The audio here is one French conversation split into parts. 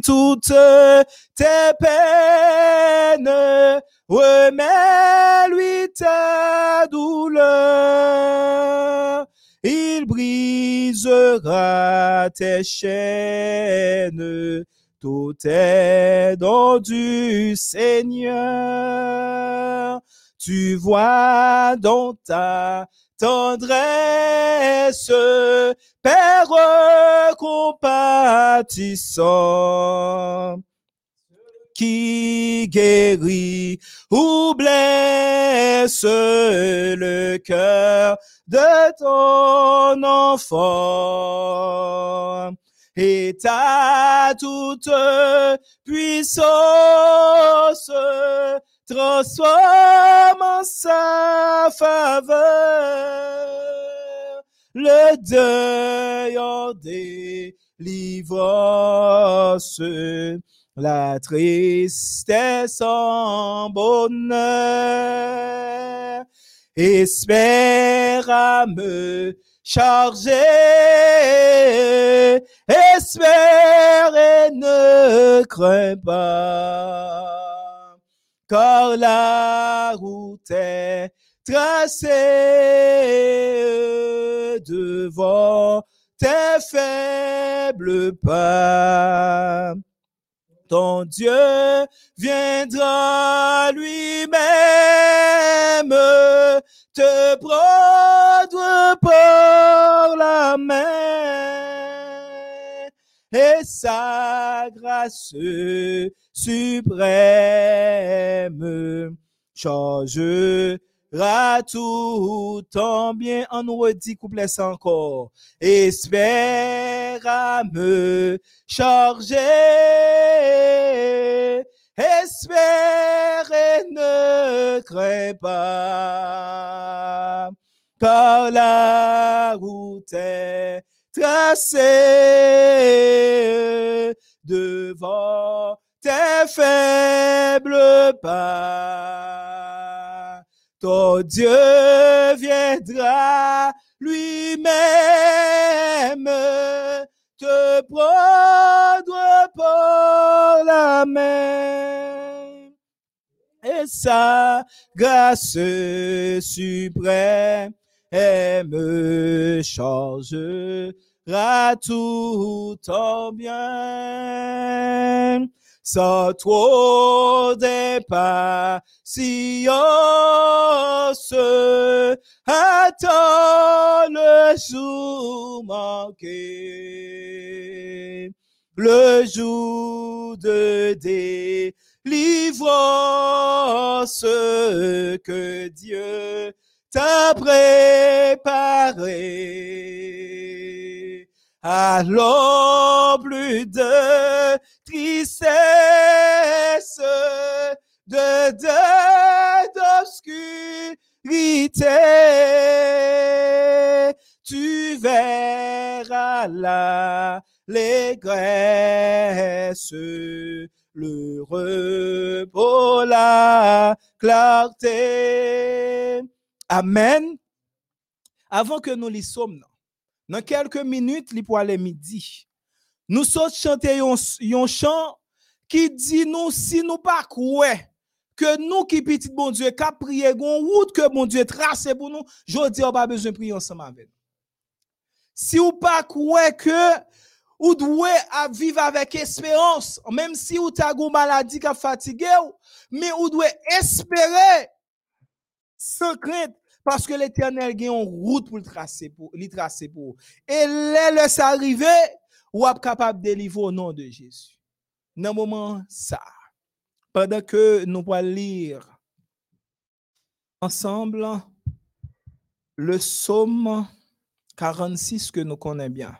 toutes tes peines, remets-lui ta douleur. Il brisera tes chaînes, tout est dans du Seigneur. Tu vois dans ta tendresse, Père compatissant, qui guérit ou blesse le cœur de ton enfant. Et ta toute puissance transforme en sa faveur le deuil en délivrance, la tristesse en bonheur. Espère à me charger, espère et ne crains pas, car la route est tracée devant tes faibles pas. Ton Dieu viendra lui-même te prendre par la main et sa grâce suprême changera tout en bien. On nous redit couplet encore. Espère à me charger. Espère et ne crains pas, car la route est tracée devant tes faibles pas. Ton Dieu viendra lui-même te prendre par la main. Et sa grâce suprême me changera tout en bien sans trop d'impatience. Attends le jour manqué, le jour de délivrance que Dieu t'a préparé? Alors plus de tristesse, de d'obscurité, tu verras la l'allégresse, le repos, la clarté. Amen. Avant que nous lisons, dans quelques minutes, il pour aller midi. Nous sommes chanter un chant qui dit nous si nous pas croire que nous qui petit bon Dieu qu'a prié gon route que bon Dieu tracé pour nous, je dis on pas besoin prier ensemble avec. Si ou pas croire que ou doit vivre avec espérance, même si ou ta une maladie qui fatigué, mais ou doit espérer sans crainte parce que l'éternel a une route pour le tracer pour, pour. Et là, laisse arriver, ou êtes capable de délivrer au nom de Jésus. Dans moment ça, pendant que nous allons lire ensemble le psaume 46 que nous connaissons bien.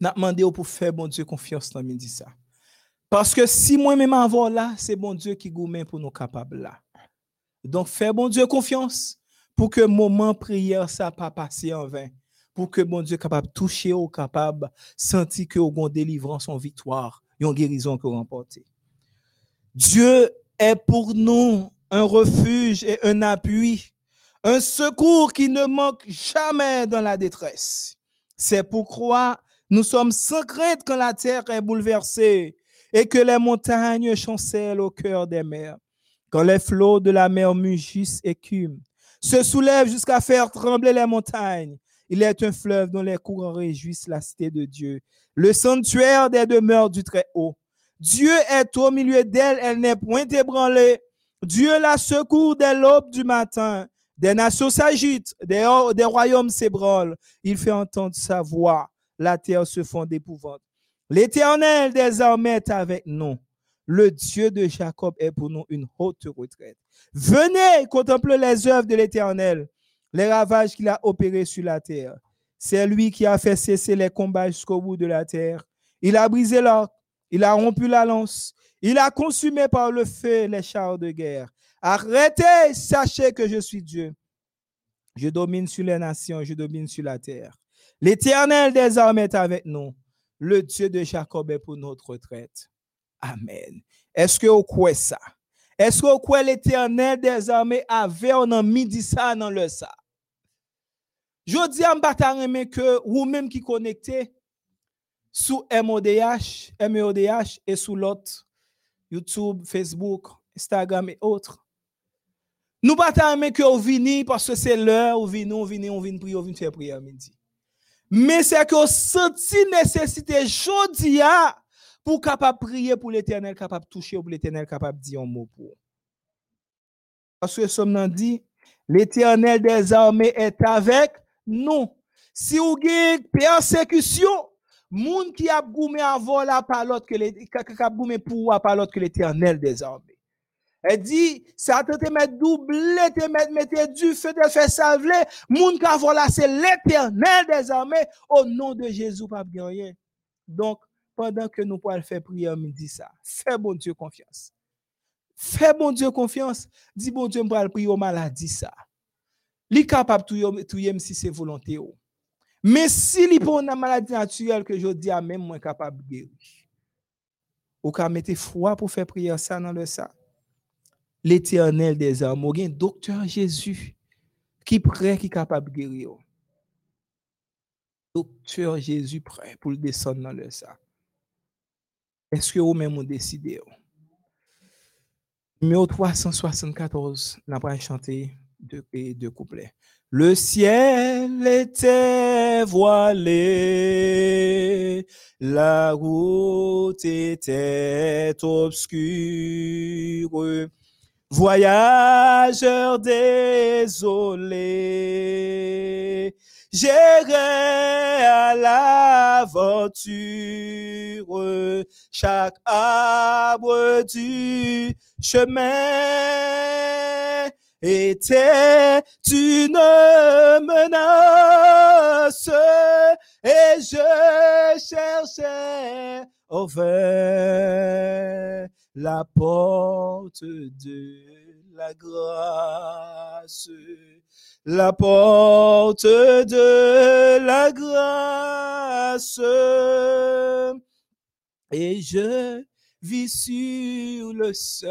N'a demandé pour faire bon Dieu confiance dans midi ça. Parce que si moi-même avant là, c'est bon Dieu qui gourmet pour nous capables là. Donc, fais bon Dieu confiance pour que moment prière ça pas passer en vain. Pour que bon Dieu capable de toucher ou capable sentir que vous délivrance en victoire, une guérison que remporter. Dieu est pour nous un refuge et un appui, un secours qui ne manque jamais dans la détresse. C'est pourquoi Nous sommes sans crainte quand la terre est bouleversée et que les montagnes chancellent au cœur des mers. Quand les flots de la mer mugissent et cument, se soulèvent jusqu'à faire trembler les montagnes. Il est un fleuve dont les courants réjouissent la cité de Dieu, le sanctuaire des demeures du Très-Haut. Dieu est au milieu d'elle, elle n'est point ébranlée. Dieu la secourt dès l'aube du matin. Des nations s'agitent, des, des royaumes s'ébranlent. Il fait entendre sa voix. La terre se fond d'épouvante. L'Éternel des armées est avec nous. Le Dieu de Jacob est pour nous une haute retraite. Venez contempler les œuvres de l'Éternel, les ravages qu'il a opérés sur la terre. C'est lui qui a fait cesser les combats jusqu'au bout de la terre. Il a brisé l'arc, il a rompu la lance, il a consumé par le feu les chars de guerre. Arrêtez, sachez que je suis Dieu. Je domine sur les nations, je domine sur la terre. L'Éternel des armées est avec nous. Le Dieu de Jacob est pour notre retraite. Amen. Est-ce que vous croyez ça? Est-ce que vous croyez l'Éternel des armées avait a mis ça dans le ça? Je dis à m'bataille que vous-même qui connectez sous MODH, MEODH et sous l'autre YouTube, Facebook, Instagram et autres. Nous bataille que vous venez parce que c'est l'heure, vous venez, vous venez, vous venez prier, vous venez faire prière midi. Mais c'est que vous sentez nécessité aujourd'hui pour capable prier pour l'éternel, capable toucher pour l'éternel, capable dire un mot pour. Parce que sommes dit, l'éternel des armées est avec nous. Si vous avez persécution, moun qui a goumé avant la parole que pour que l'éternel des armées. Elle dit, ça te mettre doublé, te mettre, mettre du feu, te faire savler. Moun qui a voilà, c'est l'éternel des armées. Au nom de Jésus, pas rien. Donc, pendant que nous pouvons faire prière, me dit ça. Fais bon Dieu confiance. Fais bon Dieu confiance. Dis bon Dieu, me prier au maladie ça. Li capable de tout si c'est volonté. Mais si li pour une maladie naturelle que je dis à même moins capable de guérir. Ou ka mettre foi pour faire prière ça dans le ça. L'éternel des armes, un docteur Jésus qui prêt qui capable de guérir. Docteur Jésus prêt pour descendre dans le ça. Est-ce que vous-même vous décidez? Numéro 374, on va chanter deux, deux couplets. Le ciel était voilé, la route était obscure, voyageurs désolés, j'irai à l'aventure, chaque arbre du chemin était une menace. Et je cherchais au la porte de la grâce la porte de la grâce. Et je vis sur le seuil,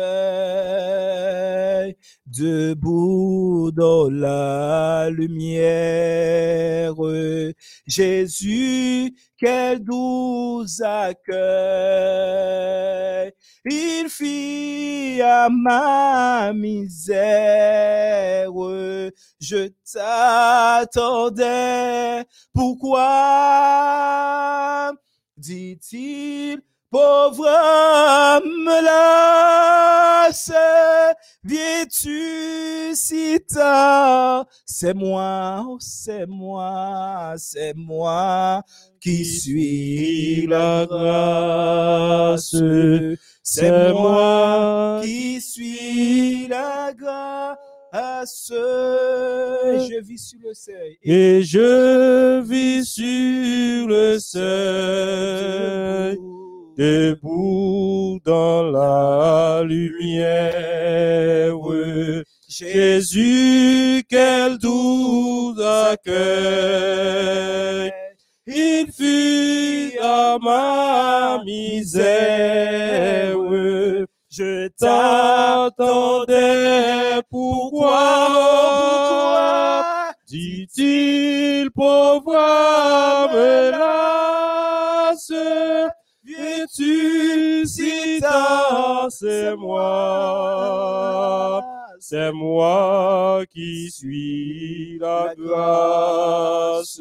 debout dans la lumière. Jésus, quel doux accueil. Il fit à ma misère. Je t'attendais. Pourquoi? dit-il, pauvre âme lasse, viens-tu si tard? C'est moi, oh, c'est moi, c'est moi qui suis la grâce. C'est moi qui suis la grâce. Et je vis sur le seuil. Et je vis sur le seuil debout dans la lumière. Jésus, quel doux accueil. Il fut à ma misère. Je t'attendais. Pourquoi? Dit-il, pauvre là c'est moi. C'est moi qui suis la grâce.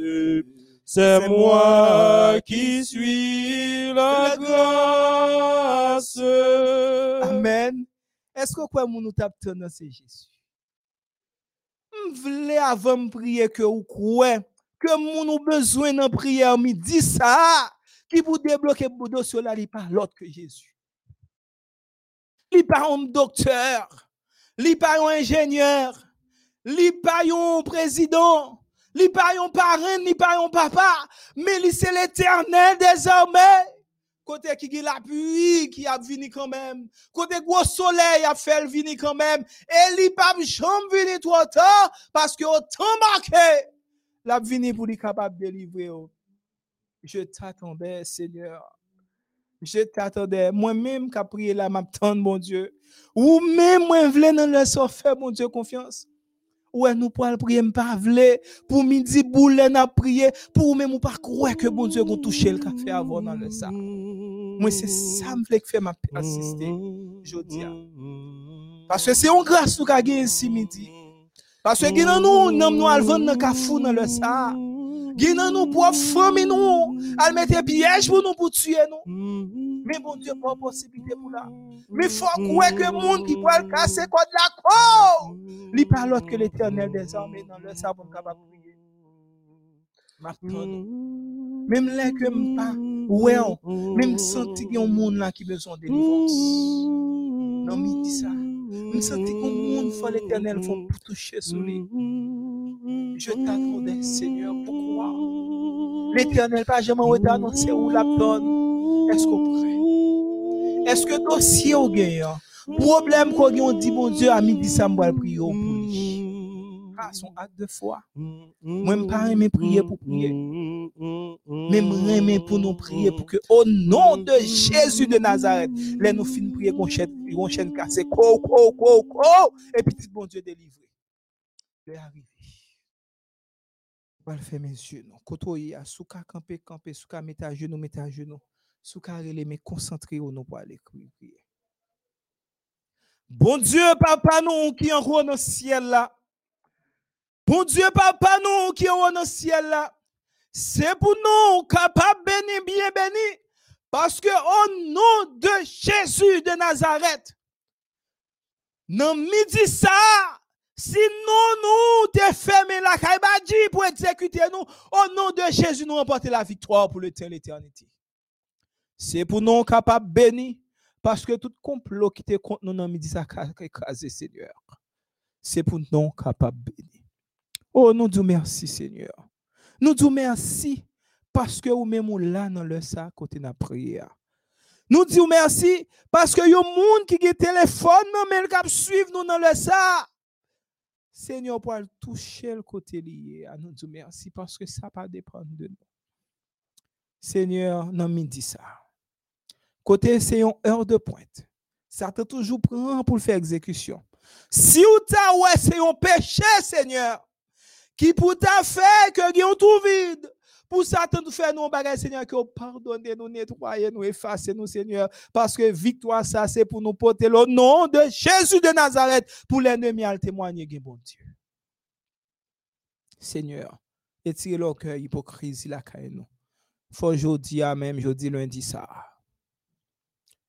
C'est moi qui suis la grâce. Amen. Est-ce que quoi nous tape dans c'est Jésus? M'vle avant me prier que ou quoi que mon nous besoin dans prière midi ça qui pour débloquer le dossier là, il pas l'autre que Jésus. Il pas un docteur, il pas un ingénieur, il pas un président, un parent, il pas un papa, mais c'est l'éternel désormais. Côté qui a la pluie qui a venu quand même. Côté gros soleil a fait venir quand même. Et il pas jamais venir trop tard parce que autant marqué, l'a venu pour capable de délivrer. Je t'attendais, Seigneur. Je t'attendais. Moi-même qui prié là, m'attendre, mon Dieu. Ou même moi, voulais dans le faire, mon Dieu, confiance. Ouais, nous pourrons prier, pas pour midi boule n'a prié, pour même ou pas croire que bon Dieu a touché le café avant dans le sac. Moi, c'est ça me fait faire ma persister, je dis. Parce que c'est une grâce nous avons ici midi. Parce que nous, nous, nous, allons dans le café dans le sac. Guinan nous pour famille nous, elle mettait piège pour nous pour tuer nous. Mais bon Dieu, pas possibilité pour là. Mais faut croire que le monde qui peut casser contre la cour, il pas l'autre que l'éternel des armées dans le sabon capable de prier. Même là que pas, ouais, même senti qu'il y a un monde là qui a besoin de. Même senti qu'il y a un monde faut l'éternel faut toucher sur lui. Je t'attendais, Seigneur, pourquoi L'éternel pas jamais annoncé où la donne. Est-ce qu'on prêt? Est-ce que dossier au gagne? Problème qu'on dit, bon Dieu, à midi, ça me prier pour lui. Son acte de foi. Moi, je pas aimer prier pour prier. Je aimer pour nous prier pour que, au nom de Jésus de Nazareth, les nous finissons prier qu'on chaîne, et puis, bon Dieu, délivré. Je vais arriver va le faire mes yeux souka camper camper souka à genoux à genoux souka mais au nous pour prier bon Dieu papa nous qui en haut dans le ciel là bon Dieu papa nous qui haut dans le ciel là c'est pour nous capable béni bien béni parce que au nom de Jésus de Nazareth dans midi ça Sinon, nous te fermé la caibadi pour exécuter nous. Au nom de Jésus, nous remporter la victoire pour l'éternité. C'est pour nous capables bénis. Parce que tout complot qui te contre nous dans midi, ça écrasé, Seigneur. C'est pour nous capables bénis. Oh, nous disons merci, Seigneur. Nous disons merci parce que vous même là dans le sac côté de la prière. Nous disons merci parce que y a monde qui a téléphone, mais qui suivre nous dans le sac. Seigneur, pour toucher le côté lié, nous dire merci parce que ça pas dépendre de nous. Seigneur, non midi ça. Côté, c'est une heure de pointe. Ça toujours prend pour faire exécution. Si ou ta ouais, c'est un péché, Seigneur, qui pour ta fait que y tout vide, pour Satan nous faire nos bagages, Seigneur, que pardonne nous, nettoyer nous, effacer nous, Seigneur, parce que victoire, ça, c'est pour nous porter le nom de Jésus de Nazareth, pour l'ennemi à le témoigner, bon Dieu. Seigneur, étirez le cœur hypocrisie la nous. Faut aujourd'hui, même jeudi, lundi, ça.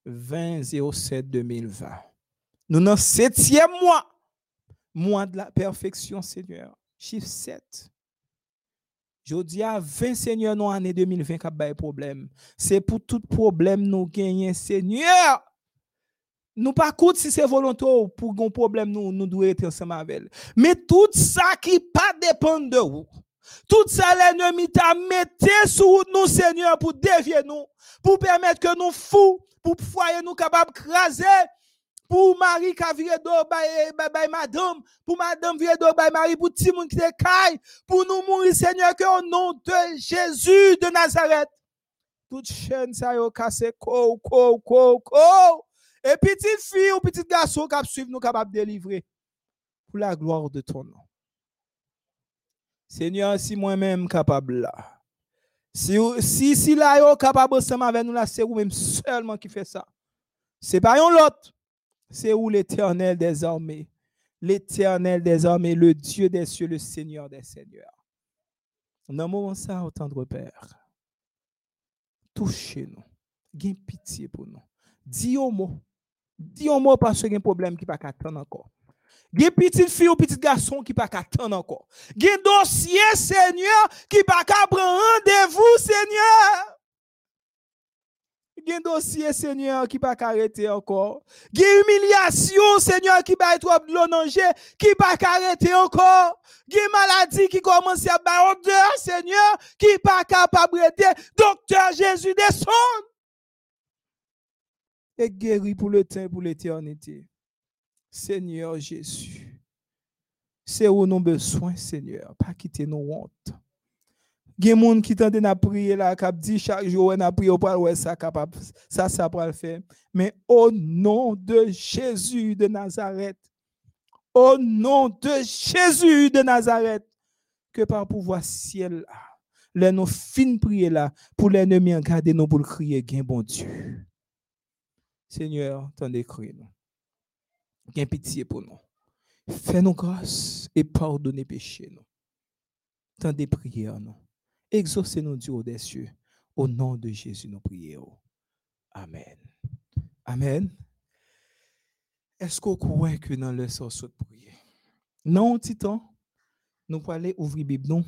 20 07 2020. Nous dans septième mois, mois de la perfection, Seigneur. Chiffre 7. Je dis à 20 Seigneur, nous, année 2020, qui a problème. C'est pour tout problème nous gagner, Seigneur. Nous pas compte si c'est volontaire pour un problème, nous, nous devons être ensemble avec Mais tout ça qui pas dépend de vous. Tout ça, l'ennemi t'a mis sur nous, Seigneur, pour dévier nous, pour permettre que nous fous, pour foyer nous capables de craser pour Marie qui a viré d'eau by, madame, pour madame viré d'eau by Marie, pour tout le qui caille, pour nous mourir, Seigneur, que au nom de Jésus de Nazareth. Toute chaîne, ça y est cassé, ko, ko, ko, ko. Et petite fille ou petit garçon qui nous capable de délivrer pour la gloire de ton nom. Seigneur, si moi-même capable Si, si, si là, yo capable ensemble avec nous là, c'est vous même seulement qui fait ça. C'est pas l'autre. C'est où l'éternel des armées? L'éternel des armées, le Dieu des cieux, le Seigneur des seigneurs. Dans moment ça, autant de Père, touchez-nous. Gain pitié pour nous. Dis au mot. Dis au mot parce qu'il y a un problème qui pas attendre encore. Gen petite fille ou petit garçon qui pas attendre encore. Gen dossier Seigneur qui pas prendre rendez-vous Seigneur. Gen dossier Seigneur qui pas arrêter encore. Gen humiliation Seigneur qui va être l'onanger qui pas arrêter encore. Gen maladie qui commence à ba odeur Seigneur qui pas capable d'aider. Docteur Jésus descend. Et guéri pour le temps pour l'éternité. Seigneur Jésus. C'est où nous besoin, Seigneur. Pas quitter nos hontes. Il y a des gens qui tendent à prier là, qui dit chaque jour, on a prié pour ouais, ça capable, ça, ça pour le faire. Mais au nom de Jésus de Nazareth, au nom de Jésus de Nazareth, que par pouvoir ciel là, les nous fin prier là, pour l'ennemi garder nous pour crier, gain bon Dieu. Seigneur, t'en écrit nous. Gain pitié pour nous. Fais-nous grâce et pardonnez péché nous. Tant des prières nous. Exaucez-nous Dieu des cieux. Au nom de Jésus, nous prions. Amen. Amen. Est-ce qu'on croit que dans le sens de prier? Non, Titan, nous allons ouvrir la Bible nous,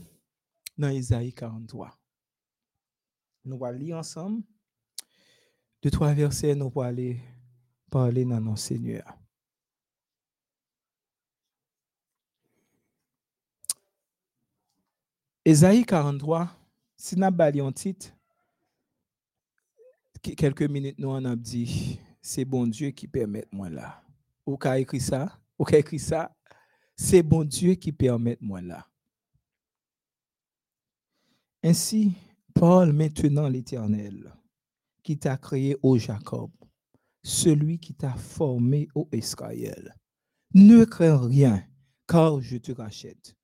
dans Isaïe 43. Nous allons lire ensemble. Deux, trois versets, nous allons parler dans nos Seigneur. Esaïe 43, si nous avons titre, quelques minutes, nous en avons dit, c'est bon Dieu qui permet moi là. Ou qu'a écrit ça? Ou qu'a écrit ça? C'est bon Dieu qui permet moi là. Ainsi, Paul maintenant l'Éternel, qui t'a créé au Jacob, celui qui t'a formé au Israël. Ne crains rien, car je te rachète.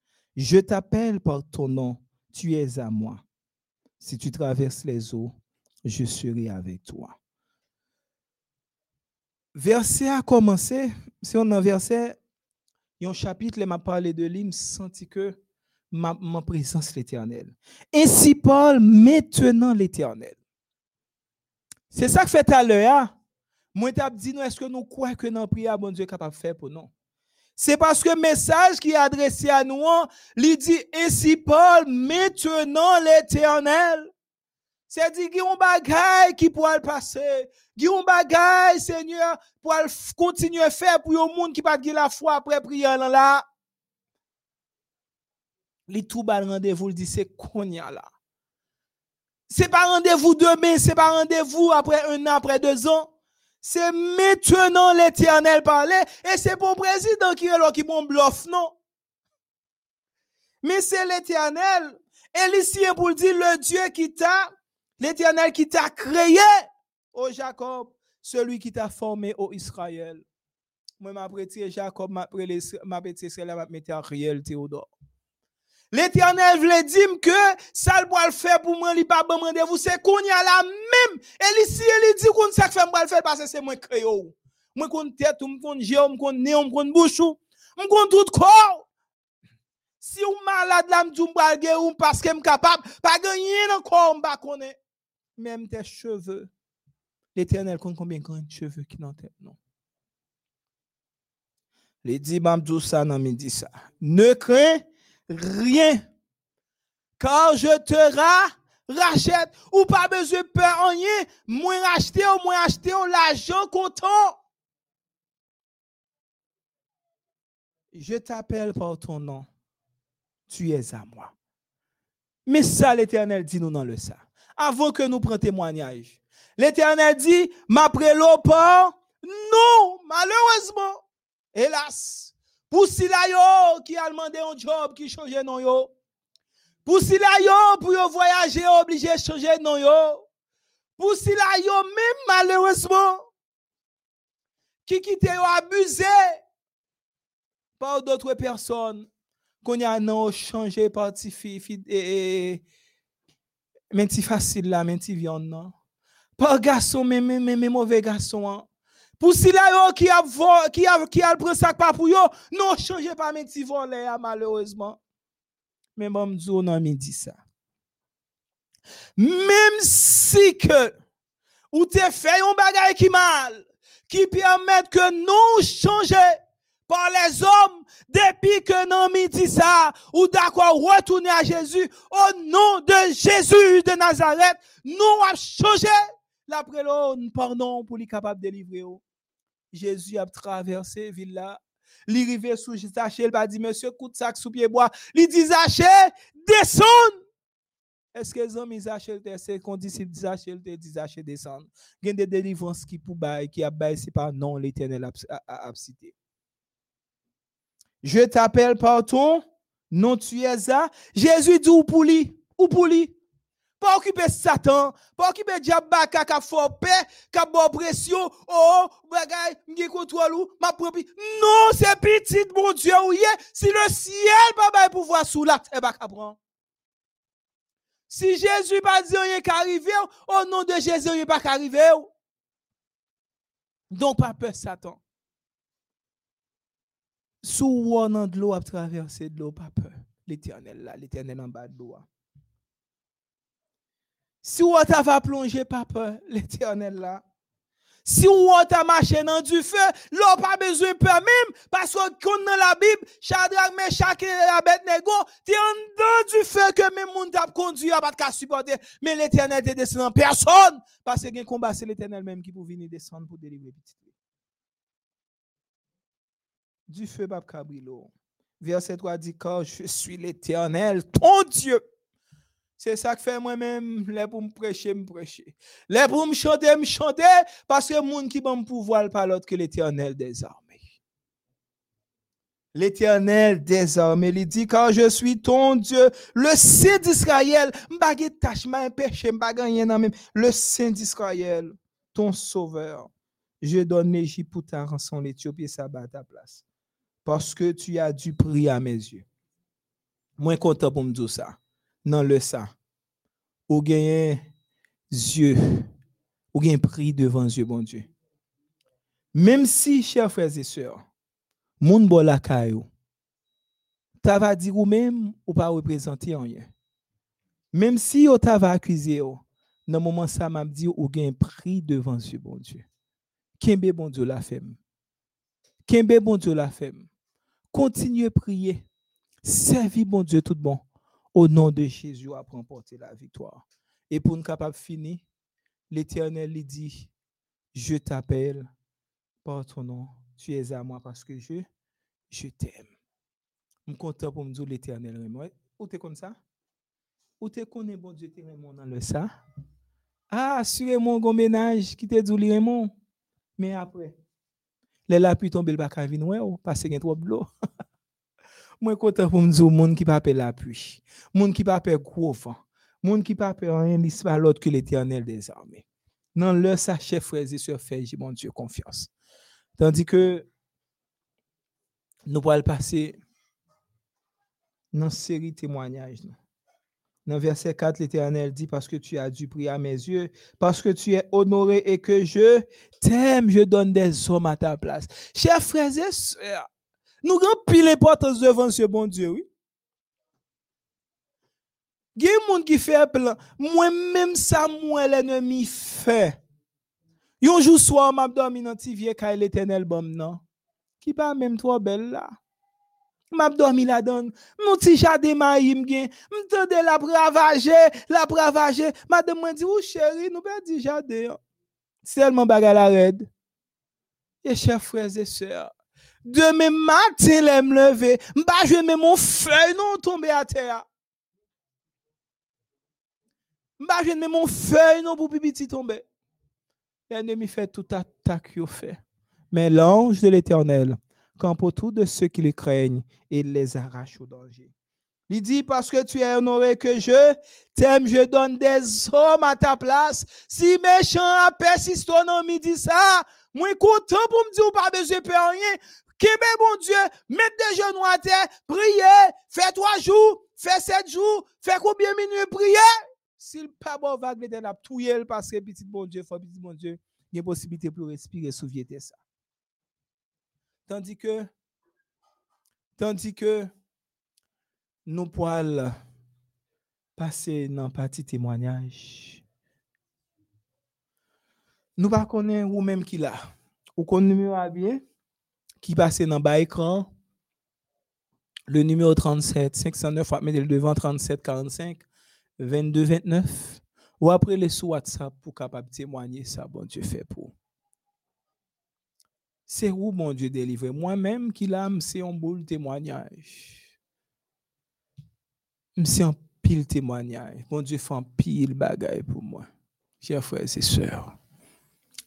Je t'appelle par ton nom, tu es à moi. Si tu traverses les eaux, je serai avec toi. Verset a commencé, si on a verset, il y a un chapitre, m'a parlé de lui, senti que ma, présence l'éternel. Ainsi Paul, maintenant l'éternel. C'est ça que fait à l'heure. Moi, je dit, est-ce que nous croyons que notre prière, bon Dieu est capable de faire pour nous? C'est parce que le message qui est adressé à nous, il dit, ainsi Paul, maintenant l'éternel. C'est dit, il y a un bagage qui pourra passer. Il y a un bagage, Seigneur, pour continuer à faire pour le monde qui pas la foi après prière là. Les tout bas rendez-vous, il dit, c'est qu'on y a là. C'est pas rendez-vous demain, c'est pas rendez-vous après un an, après deux ans. C'est maintenant l'éternel parlait. Et c'est pour président qui est là qui bon bluff, non? Mais c'est l'éternel. Et ici, pour dire le Dieu qui t'a, l'éternel qui t'a créé, au Jacob, celui qui t'a formé au Israël. Moi, ma Jacob, ma Israël, m'a en Théodore. L'éternel voulait dire que ça le faire pour moi, il pas bon rendez-vous, c'est qu'on y a la même. Et ici, il dit qu'on ça fait moi le faire parce que c'est moi créé. Moi qu'on tête, moi qu'on jeu, moi qu'on nez, moi qu'on bouche, moi qu'on tout corps. Si ou malade là, m'dou m'bral ou parce que capable, pas gagner encore m'ba connaît. Même tes cheveux. L'éternel compte combien de cheveux qui dans tête non? Les dit m'dou ça nan midi ça. Ne crains rien. Car je te rachète. Ou pas besoin de peur rien. Moins racheter ou moins acheter l'argent content. Je t'appelle par ton nom. Tu es à moi. Mais ça, l'Éternel dit nous dans le ça. Avant que nous prenions témoignage. L'Éternel dit, ma prélo pas. Non, malheureusement. Hélas. Pour cela yo qui a demandé un job qui change non yo. Pour cela yo pour yo voyager obligé changer non yo. Pour cela yo même malheureusement qui quitte yo abusé par d'autres personnes qu'on a non changé parti et Men ti fasil la, men ti viande nan. Pa garçon, men, men, men mauvais garçon. Pour si là qui a qui a qui a le sac pas pour non changez pas men ti volé hein, malheureusement. Mais bon m'di ou nan midi ça. Même si que ou te fait un bagay qui mal, qui permet que nous changer par les hommes depuis que non midi ça, ou d'accord retourner à Jésus au nom de Jésus de Nazareth, nous avons changé. L'après l'eau, pardon pour lui capable de délivrer. Jésus a traversé ville là. Il arrivé sous il a dit, monsieur, coup de sac sous pied bois. Il dit, descend. Est-ce que les hommes Zaché, c'est qu'on dit, si Zaché, il dit, descend. Il y a des délivrances qui pour bail, qui a c'est pas non, l'éternel a, cité. Je t'appelle par ton nom, tu es ça. Jésus dit, ou pour lui, ou pour lui? Pas occuper Satan, pas occuper diable baka ka fort paix, bon pression, oh, bagay, m'ge contrôle ma propre. Non, c'est petit bon Dieu ou si le ciel pas pouvoir sous la terre pas prendre. Si Jésus pas dit rien qu'arriver, au nom de Jésus rien pas qu'arriver. Donc pas peur Satan. Sous ou en de l'eau à traverser de l'eau, pas peur. L'éternel là, l'éternel en bas de l'eau. Si ou ta va plonger, peur, l'éternel là. Si ou ta marché dans du feu, l'eau pas besoin peur même, parce qu'on dans la Bible, Shadrach, Meshach et Abednego, t'es en dedans du feu que même monde t'a conduit pas de supporter, mais l'éternel te descend en personne, parce que combat, c'est l'éternel même qui peut venir descendre pour délivrer. Du feu, pas cabrilo. Verset 3 dit, car je suis l'éternel, ton Dieu. C'est ça que fait moi-même, les pour me prêcher, me prêcher. Les pour me chanter, me chanter, parce que le monde qui bon pouvoir pas l'autre que l'éternel des. L'éternel des armées, il dit, car je suis ton Dieu, le Saint d'Israël, m'bagé tâche, m'a péché, m'ba gagné nan même, le Saint d'Israël, ton sauveur. Je donne l'Égypte pour ta rançon, l'Éthiopie, ça bat à ta place. Parce que tu as du prix à mes yeux. Moi, content pour me dire ça nan le ça ou gagne Dieu ou gagne prix devant Dieu bon Dieu. Même si chers frères et sœurs moun bo la caillou ta va dire ou même ou pas représenter rien. Même si on t'a va accuser ou dans moment ça m'a dit ou gagne prix devant Dieu bon Dieu. Kembe bon Dieu la fait kembe bon Dieu la fait continuez prier. Servi bon Dieu tout bon au nom de Jésus, à remporter la victoire. Et pour nous capable finir, l'Éternel lui dit, je t'appelle par ton nom, tu es à moi parce que je, je t'aime. Je suis content pour me dire l'Éternel. Ou t'es comme ça? Ou t'es connais bon Dieu, t'es Raymond dans le ça? Ah, assurez-moi un ménage qui te dit. Mais après, les la pluie tombe le bac à venir, parce qu'il y a trop de l'eau. Moi, content pour me dire, monde qui pas la pluie, monde qui pas gros vent, monde qui pas rien, n'est pas l'autre que l'éternel des armées. Non, le sa chef frères et sœurs j'ai mon Dieu confiance. Tandis que nous pourrons passer dans série de témoignages. Dans verset 4, l'Éternel dit, parce que tu as du prix à mes yeux, parce que tu es honoré et que je t'aime, je donne des hommes à ta place. Chers frères et nous avons pile l'importance devant ce bon Dieu, oui. Il y a des gens qui fait plan. Moi-même, ça, moi, l'ennemi fait. Un jour soir, m'a dormi dans ti vieux kay l'éternel bom non? Qui pas même trop belle là? M'a dormi là dedans. Mon petit jardin maïm gen. M'tende la bravager, la bravager. Madame m'a dit, ou chérie, nous pas dit jardin. Seulement bagarre la red. Chers frères et sœurs, demain matin, les me lever, m'ba je mets mon feuille non tomber à terre. M'ba je mets mon feuille non pour petit tomber. L'ennemi fait tout attaque qu'il fait. Mais l'ange de l'Éternel campe autour de ceux qui le craignent et les arrache au danger. Il dit, parce que tu es honoré que je t'aime, je donne des hommes à ta place. Si méchant a persisté non midi ça, moi content pour me dire pas besoin de rien. Québec, bon Dieu, mettre des genoux à terre, prier, faire trois jours, faire sept jours, faire combien de minutes prier? S'il pas bon vague, l'éternel a touye parce que petit bon Dieu, faut petit bon Dieu, il y a possibilité pour respirer sous ça. Tandis que, tandis que nous pouvons passer dans partie témoignage. Nous ne connaissons ou même qui là. Ou qu'on numéro bien qui passe dans bas écran. Le numéro 37 509 mettre le devant 37 45 22 29 ou après les sous WhatsApp pour capable témoigner ça bon Dieu fait pour. C'est où mon Dieu délivré moi-même qui l'âme c'est un boule témoignage. C'est un pile témoignage. Bon Dieu fait un pile bagaille pour moi chers frères et sœurs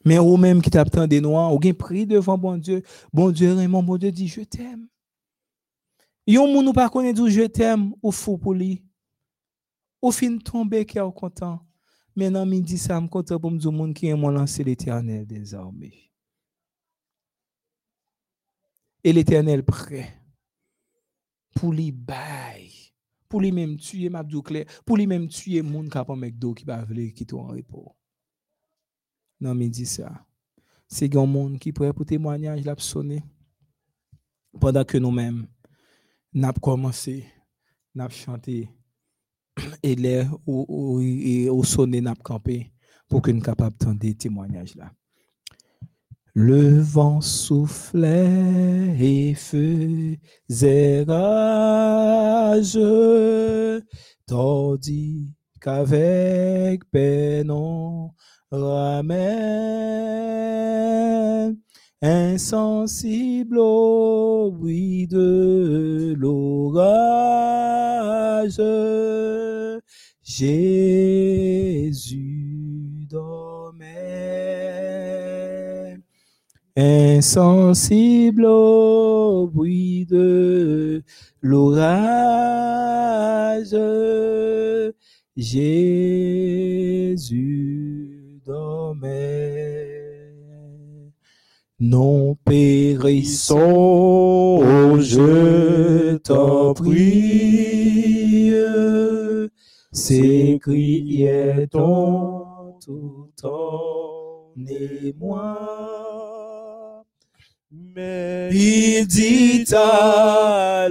mais ou même qui t'attend des noirs, ou bien pris devant bon Dieu, bon Dieu, Raymond, bon Dieu dit, je t'aime. Yon moun ou pas connaît d'où je t'aime, ou fou pour lui. Ou fin tomber qui est content. Maintenant, midi, ça me content pour me dire monde qui est mon lancé l'éternel des armées. Et l'éternel prêt pour lui bail, pour lui même tuer Mabdou clair, pour lui même tuer moun qui pas d'eau qui va venir quitter en repos. Non, mais dit ça. C'est un monde qui pourrait pour témoignage l'a sonné. Pendant que nous-mêmes, n'a commencé, n'a chanté et l'air ou, au sonné n'a campé pour que nous capables de témoignages là. Le vent soufflait et faisait rage, tandis qu'avec peine ramène insensible au bruit de l'orage. Jésus dormait, insensible au bruit de l'orage. Jésus non périssons, je t'en prie, s'écriait-on tout en émoi. Mais il dit alors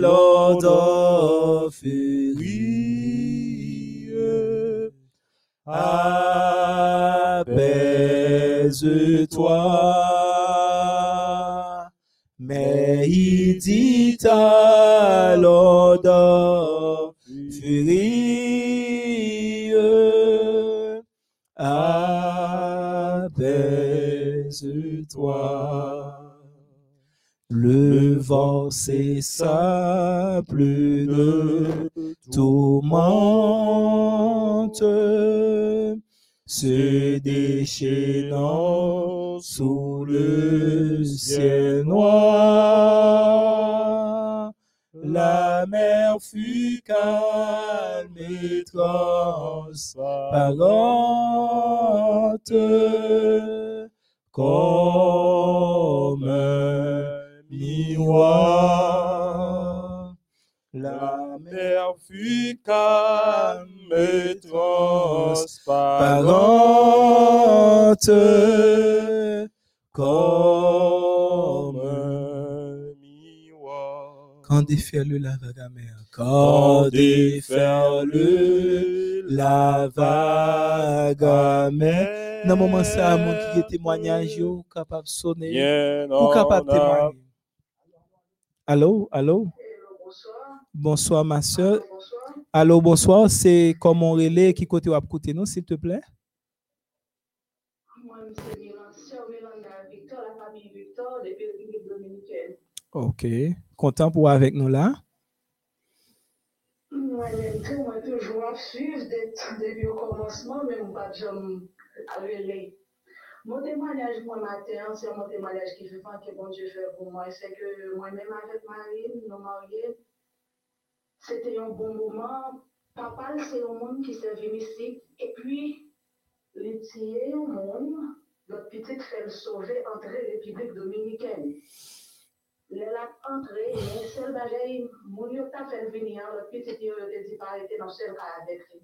d'offrir apaise-toi. Mais il dit alors furie, apaise-toi. Le vent cessa, plus de tourmente déchaînant sous le ciel noir. La mer fut calme et transparente comme un miroir. La mer fut calme transparente comme un miroir. Quand déferle la vague amère, quand déferle la vague amère. Dans le moment ça, mon qui témoignage, capable de sonner, ou capable de témoigner. Allô, allô? Bonsoir, ma soeur. Allô, bonsoir. C'est comme on relais qui côté à côté nous, s'il te plaît? Moi, soeur Mélanda Victor, la famille Victor, depuis le République dominicaine. OK. Content pour avec nous là? Moi, toujours à suivre depuis le commencement, même pas de jamais à relais. Mon témoignage, moi, matin, c'est mon témoignage qui fait que bon Dieu fait pour moi. C'est que moi-même, avec Marie, nous mariés, c'était un bon moment. Papa, c'est un monde qui s'est venu ici. Et puis, le tiers monde, notre petite fait sauver République dominicaine. Elle a entré, mais seul bagaille, mon yo t'a fait venir, le petit dit pas arrêter dans cas avec lui.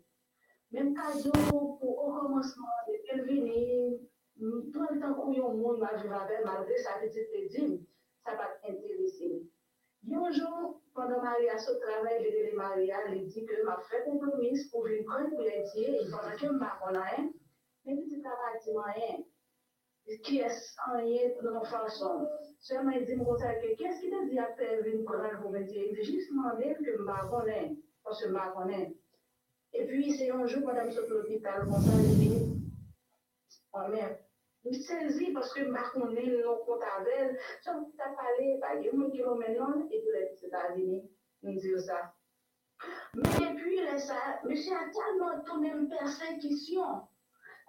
Même cadeau pour au commencement, depuis le venir, tout le temps y a monde m'a vivre avec, malgré sa petite dîme, ça va. Un jour, pendant Maria se travail, j'ai dit Maria, elle dit que m'a fait compromis pour pour les dire, et pendant que connais rien, mais petit travail dit rien. Qui est rien de notre façon? Seulement, il dit, mon qu'est-ce qu'il te dit après pour me dire? Il dit juste demander que ne connais parce que ne connais et puis, c'est un jour, madame saute l'hôpital, mon père dit, oh merde, je me saisis parce que ma connaît le nom comptable, ça t'a parlé, pas de mon kilomètre non, et puis les États-Unis, nous dire ça. Mais puis, là, ça, monsieur a tellement tourné une persécution.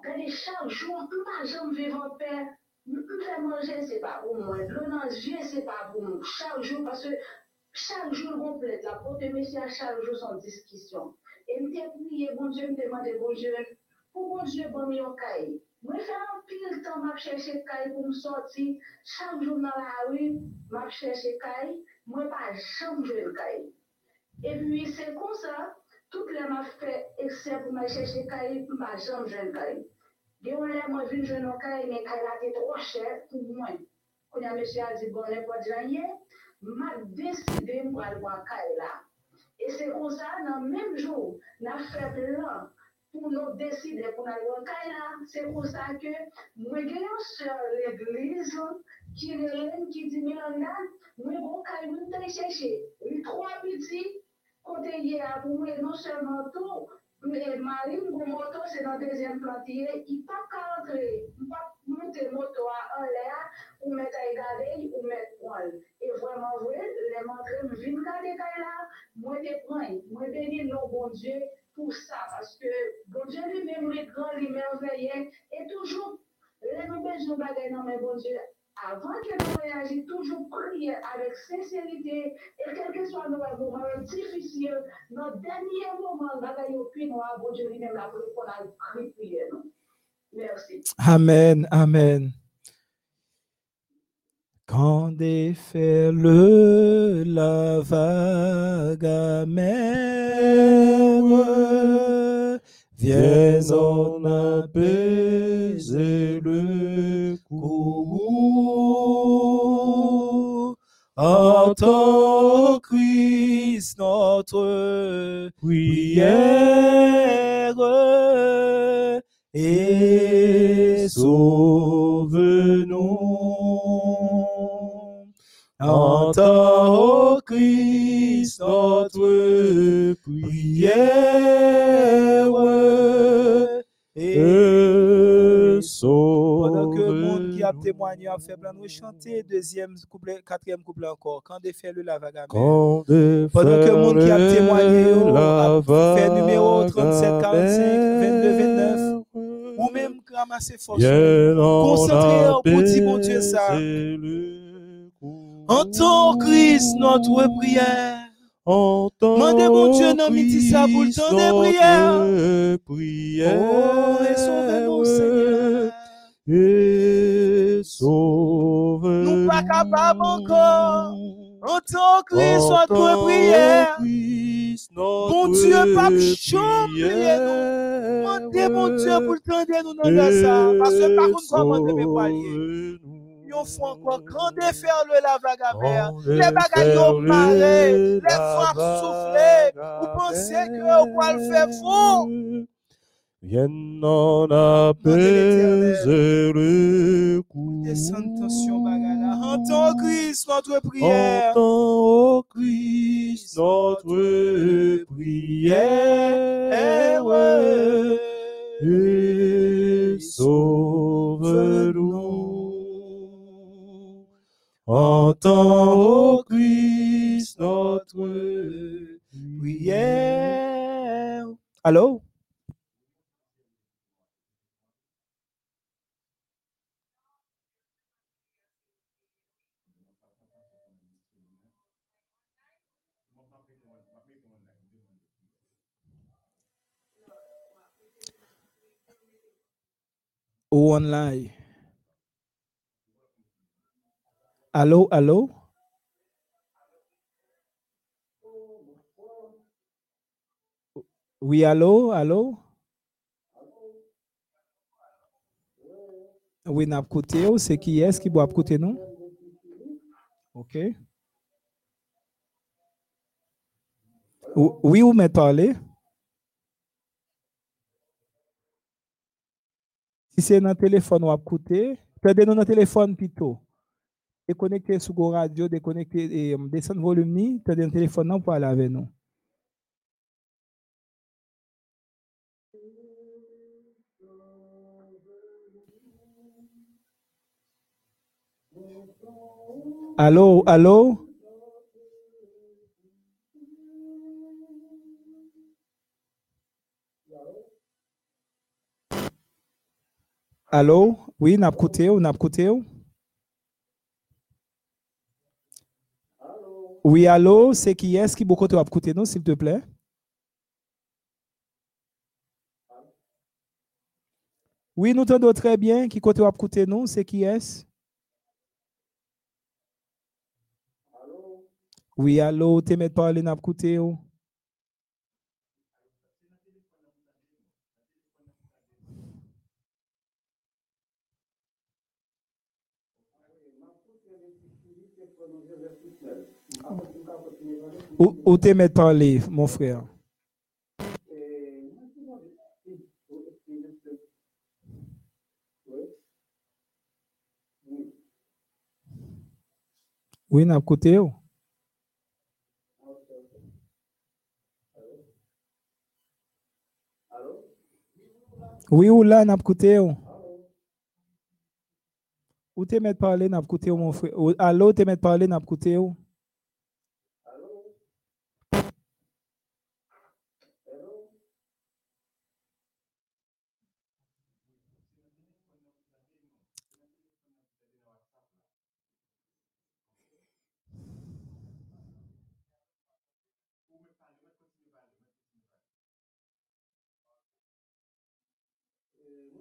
Regardez, chaque jour, ma jambe vivant père, me faire manger, c'est pas pour moi. Le nager, c'est pas pour moi. Chaque jour, parce que chaque jour complète, la porte de monsieur à chaque jour son discussion. Et je me prié, bon Dieu, me demandé, bon Dieu, pour bon Dieu, bon caille. Mwen se an pil tan map chèche kaj pou m soti, chanm joun nan la ri, map chèche kaj, mwen pa chanm joun kaj. E pwi se kon sa, tout le map fè ekse pou m chèche kaj, pou m chanm joun kaj. De ou le mwen vin joun an kaj, men kaj la te tro chè pou mwen. Koun ya mè chè a di bon le pot janye, map deside mwen alwa kaj la. E se kon sa, nan menm joun, nan fè plan, pour nous décider pour au Kaila, c'est pour ça que j'ai une soeur l'église qui est qui dit Miranda, moi, bon, quand nous allons chercher. Les trois petits, côté hier, pour moi, non seulement tout, mais Marine, mon moto, c'est dans le deuxième plantier, il pas qu'à entrer, il pas monter moto en l'air, ou mettre à regarder, ou mettre poil. Et vraiment, vrai, les montrer, me viennent regarder là, moi, je prends, moi, bénis non, bon Dieu, pour ça, parce que bon Dieu lui-même, les grands, les merveilleux, et toujours, les nous besoin de bagaille dans mes bon Dieu, avant que nous réagissions, toujours prier avec sincérité, et quel que soit nos moments difficiles, notre dernier moment, bagaille au pied noir, bon Dieu lui-même, la pour qu'on a prié, non? Merci. Amen, amen. Quand déferle la vague amère, viens en apaiser le courroux. Entends Christ notre prière et sauve-nous. Entends, ô Christ, notre prière et sauve Pendant que le monde qui a témoigné a fait plein nous chanter deuxième couplet, quatrième couplet encore. Quand défait le la vague amère. Quand Pendant que le monde qui a témoigné déferle a fait numéro vague 37, 45, 22, 29, amère, ou même ramasser force. Viens en Concentrez pour dire, mon Dieu, ça. le. Entends Christ notre prière. Mandez, mon Dieu, non, midi, ça, pour le temps des prières. notre prière. Oh, et sauvez-nous, Seigneur. Et sauve Nous pas capables encore. Entends Christ notre prière. Bon Dieu, pas chambre, Mandez, mon Dieu, pour le temps de par contre, comment te me parler? Yon font encore grand défaire le la vague amère. Les bagages yon maré, les frappes soufflées. Vous pensez que vous pouvez le faire faux? Viens en apaiser le coup. Descends tension bagala. Entends Christ notre prière. Entends, Christ, notre prière. Et sauve-nous. Entends, ô Christ, notre Prière. Allô? Ou online. Allô, allô? Oui, allô, allô? Oui, n'a côté, oh, c'est qui est-ce qui doit côté nous? OK. Oui, vous m'avez parlé? Si c'est dans le téléphone, ou à côté, perdez-nous dans le téléphone plutôt. déconnecter sous go radio, déconnecter et euh, descendre volume ni, t'as un téléphone non pour aller avec nous. Allô, allô? Allô? Oui, n'a pas ou n'a pas Oui, allô, c'est qui est-ce qui beaucoup te côté nous, s'il te plaît? Oui, nous t'entendons très bien. Qui côté côté nous, c'est qui est-ce? Oui, allô, t'es mettre parler n'a côté ou? Ou, ou t'es mettre mon frère? Oui, n'a côté ou? Oui, ou là, n'a côté ou? Ou t'es mettre parler, n'a côté mon frère? Allô, t'es mettre parler, n'a côté?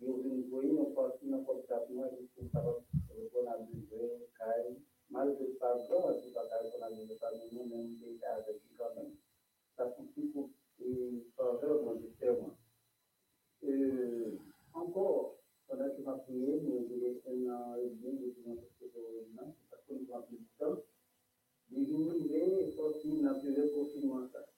mois. Et vous voyez, on passe dans le chaque mois, et tout ça va qu'on a besoin, car malgré pas grand, c'est pas car qu'on a besoin, pas nous même des cas avec lui quand même. Ça suffit pour changer mon système. Euh, encore, on a tout prié, mais il est un an et demi depuis notre gouvernement, parce qu'on prend plus de temps. Les immigrés sortis dans plusieurs confinements. Il était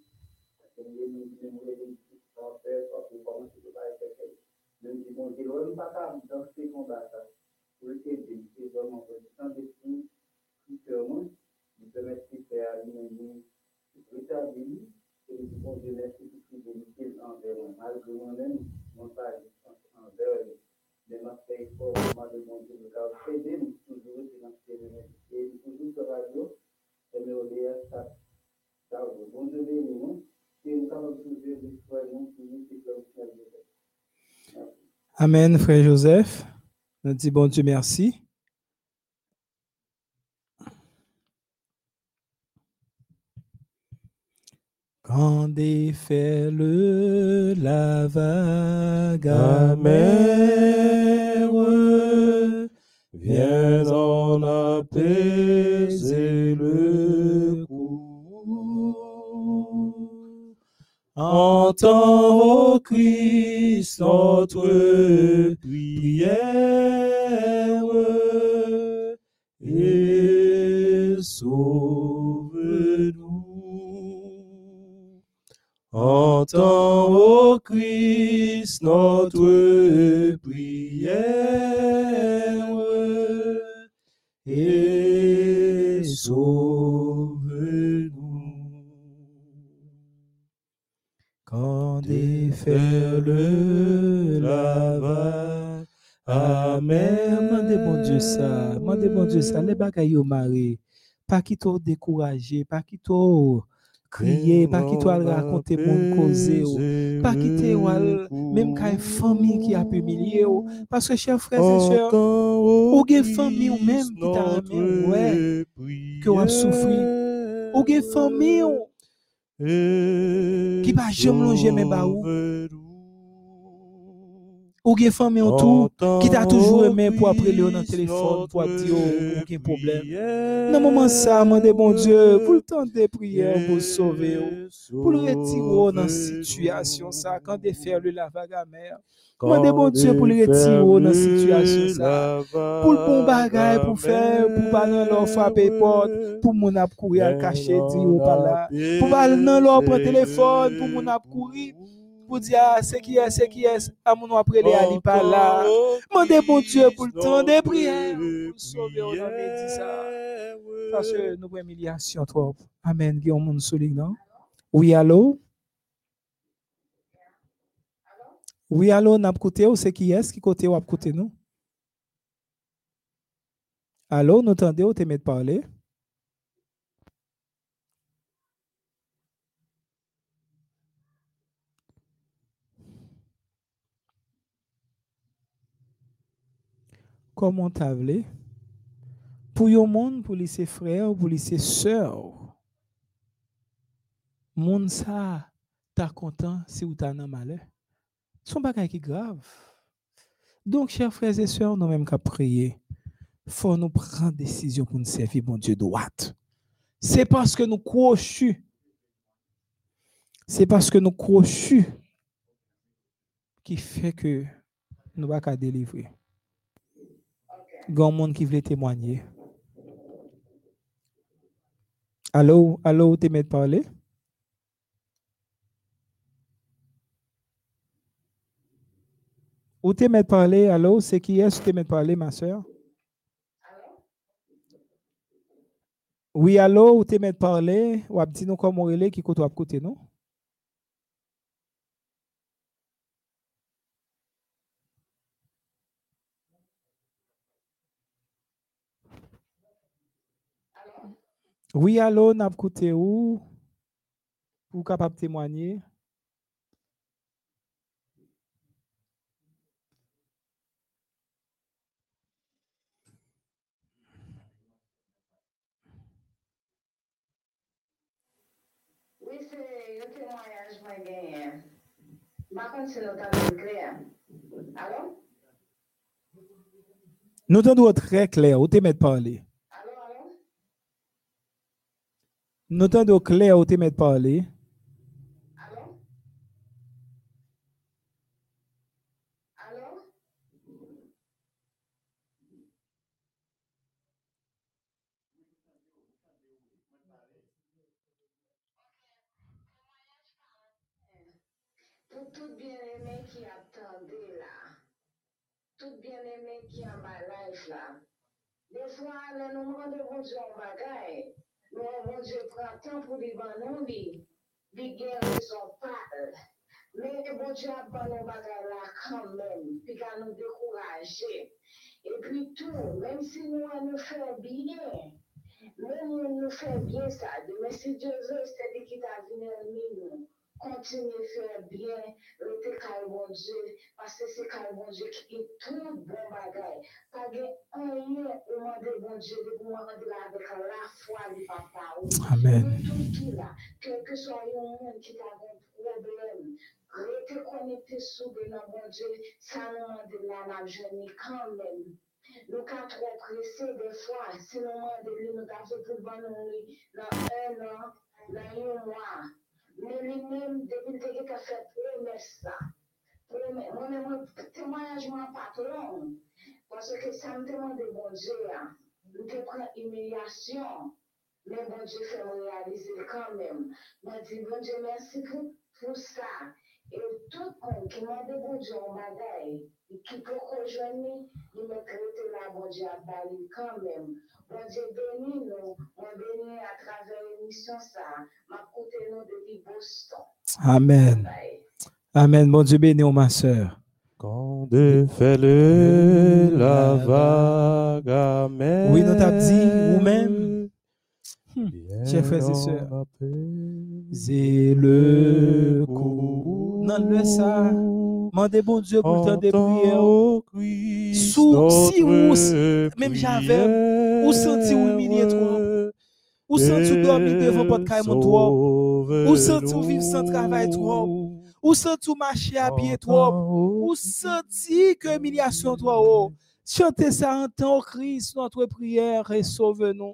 nous, nous, nous, nous, sans faire, parce que comment tu peux pas être quelqu'un. Même si mon Dieu, on n'est pas capable dans ces combats, pour aider, c'est vraiment sans défi, clairement, nous permettre de faire à l'humanité rétablir et nous pouvons de l'institutionnalité envers moi. Malgré moi-même, mon père envers les marseillais forts, moi de mon Dieu, car aider nous toujours dans cette et toujours sur la radio, et me relire ça. Ça, bon Dieu, nous, et nous avons toujours l'histoire, nous, qui c'est comme ça. Amen, frère Joseph. Nous dit bon Dieu merci. Quand déferle la vague amère, Viens en apaiser Entends, ô Christ, notre prière et sauve-nous. Entends, ô Christ, notre déferle la vague, Amen. Mandez bon Dieu ça. Mandez bon Dieu ça. Les bagailles au mari. Pas qui t'ont découragé, pas qui t'ont crié, pas qui t'ont raconté mon causer. ou. Pas ou al- même quand une famille qui a humilié. Parce que, chers frères et sœurs, ou gen famille ou même qui t'a remis, ouais, que ou a souffri. ou gen famille ou qui pa jam longe men ba ou. ou gen famille ou tout, qui t'a toujours aimé pour appeler dans le téléphone, pour dire ou aucun problème. Dans le moment ça, mandez bon Dieu, pour le temps des prières, pour le sauver, ou, pour le retirer dans la situation ça, quand défaire le lavage à mer. Mandez bon Dieu pour le retirer dans la situation ça. Pour le bon bagage, pour faire, pour pas dans leur frapper porte, pour mon ap courir à cacher, dire ou pas là. Pour pas dans leur prendre téléphone, pour mon ap courir, pour dire, ah, c'est qui est, c'est qui est, à mon après les ali pas là. Mandez bon Dieu pour le temps des prières, pour le sauver au nom de ça. Parce que nous avons humiliation trop. Amen. Il y a un monde solide, non? Oui, allô? Oui, allô, n'a ou c'est qui est qui côté ou côté nous? Allô, nous ou t'aimez de parler? Comment t'as voulu? Pour yon monde, pour ses frères, pour ses sœurs, monde ça, t'as content si ou t'as dans malheur. Son bagay qui grave. Donc, chers frères et sœurs, nous même qu'à prier, faut nous prendre décision pour nous servir bon Dieu droite. C'est parce que nous crochus. C'est parce que nous crochus qui fait que nous un monde qui veut témoigner. Allô, allô, tu m'aides parler? Où tu m'aides parler? Allô, c'est qui est-ce que tu m'aides parler, ma soeur? Oui, allô, où tu m'aides parler? Ou dit nous comment relais qui côté à côté, non? Oui, allô, n'a côté où? Pour capable témoigner? Oui, c'est un témoignage que j'ai contre, c'est notre clair. Allô? Nous entendons très clair, où tu m'aides parler? Allô, allô? Nous entendons clair, où tu m'aides parler? Allô? Allô? Pour tout bien-aimé qui attendait là, tout bien-aimé qui en bas life là, des fois, nous rendons bon Dieu en bagaille, nous, bon Dieu prend temps pour lui nous, lui, lui guérir son pâle. Mais bon Dieu a pas nos bagailles là quand même, puis qu'à nous décourager. Et puis tout, même si nous on nous fait bien, même on nous fait bien ça, mais si Dieu veut, c'est lui qui t'a venu nous. Continuez à faire bien, restez calme, bon Dieu, parce que c'est calme, bon Dieu, qui est tout bon bagaille. Pas de rien au moment de bon Dieu, de vous rendre là avec la foi du papa. Amen. Tout qui là, quel que soit le monde qui t'a un problème, restez connecté sur le nom bon Dieu, ça nous demande là, la journée quand même. Nous sommes trop pressés des fois, si nous demandons lui, nous avons fait pour le bon nous, dans un an, dans un mois. Mais lui-même, depuis qu'il a fait promesse ça, promesse, moi-même, témoignage mon patron, parce que ça me demande de bon Dieu, hein. nous te prend humiliation, mais bon Dieu fait me réaliser quand même. Moi, dis bon Dieu, merci pour, pour ça. Et tout le monde qui m'a dit bon Dieu en bagaille, et qui peut rejoindre, il me traite là, bon Dieu, à Bali quand même. Bon Dieu, bénis nous, mon à travers l'émission ça, m'a côté nous depuis Boston. Amen. Amen. Bon Dieu béni, ma soeur. Quand déferle la vague amère. Oui, nous t'a dit, Hmm. viens chers frères et sœurs. C'est le coup. Non, le ça. Mandez bon Dieu pour le temps des prières. Sous- si ou- notre même j'avais- ou senti ou humilié trop. Ou senti ou dormir devant votre caille mon trop. Ou senti ou vivre sans travail trop. Ou senti ou marcher à pied trop. Ou senti que humiliation trop haut. Chantez ça en temps, ô Christ, notre prière et sauve-nous.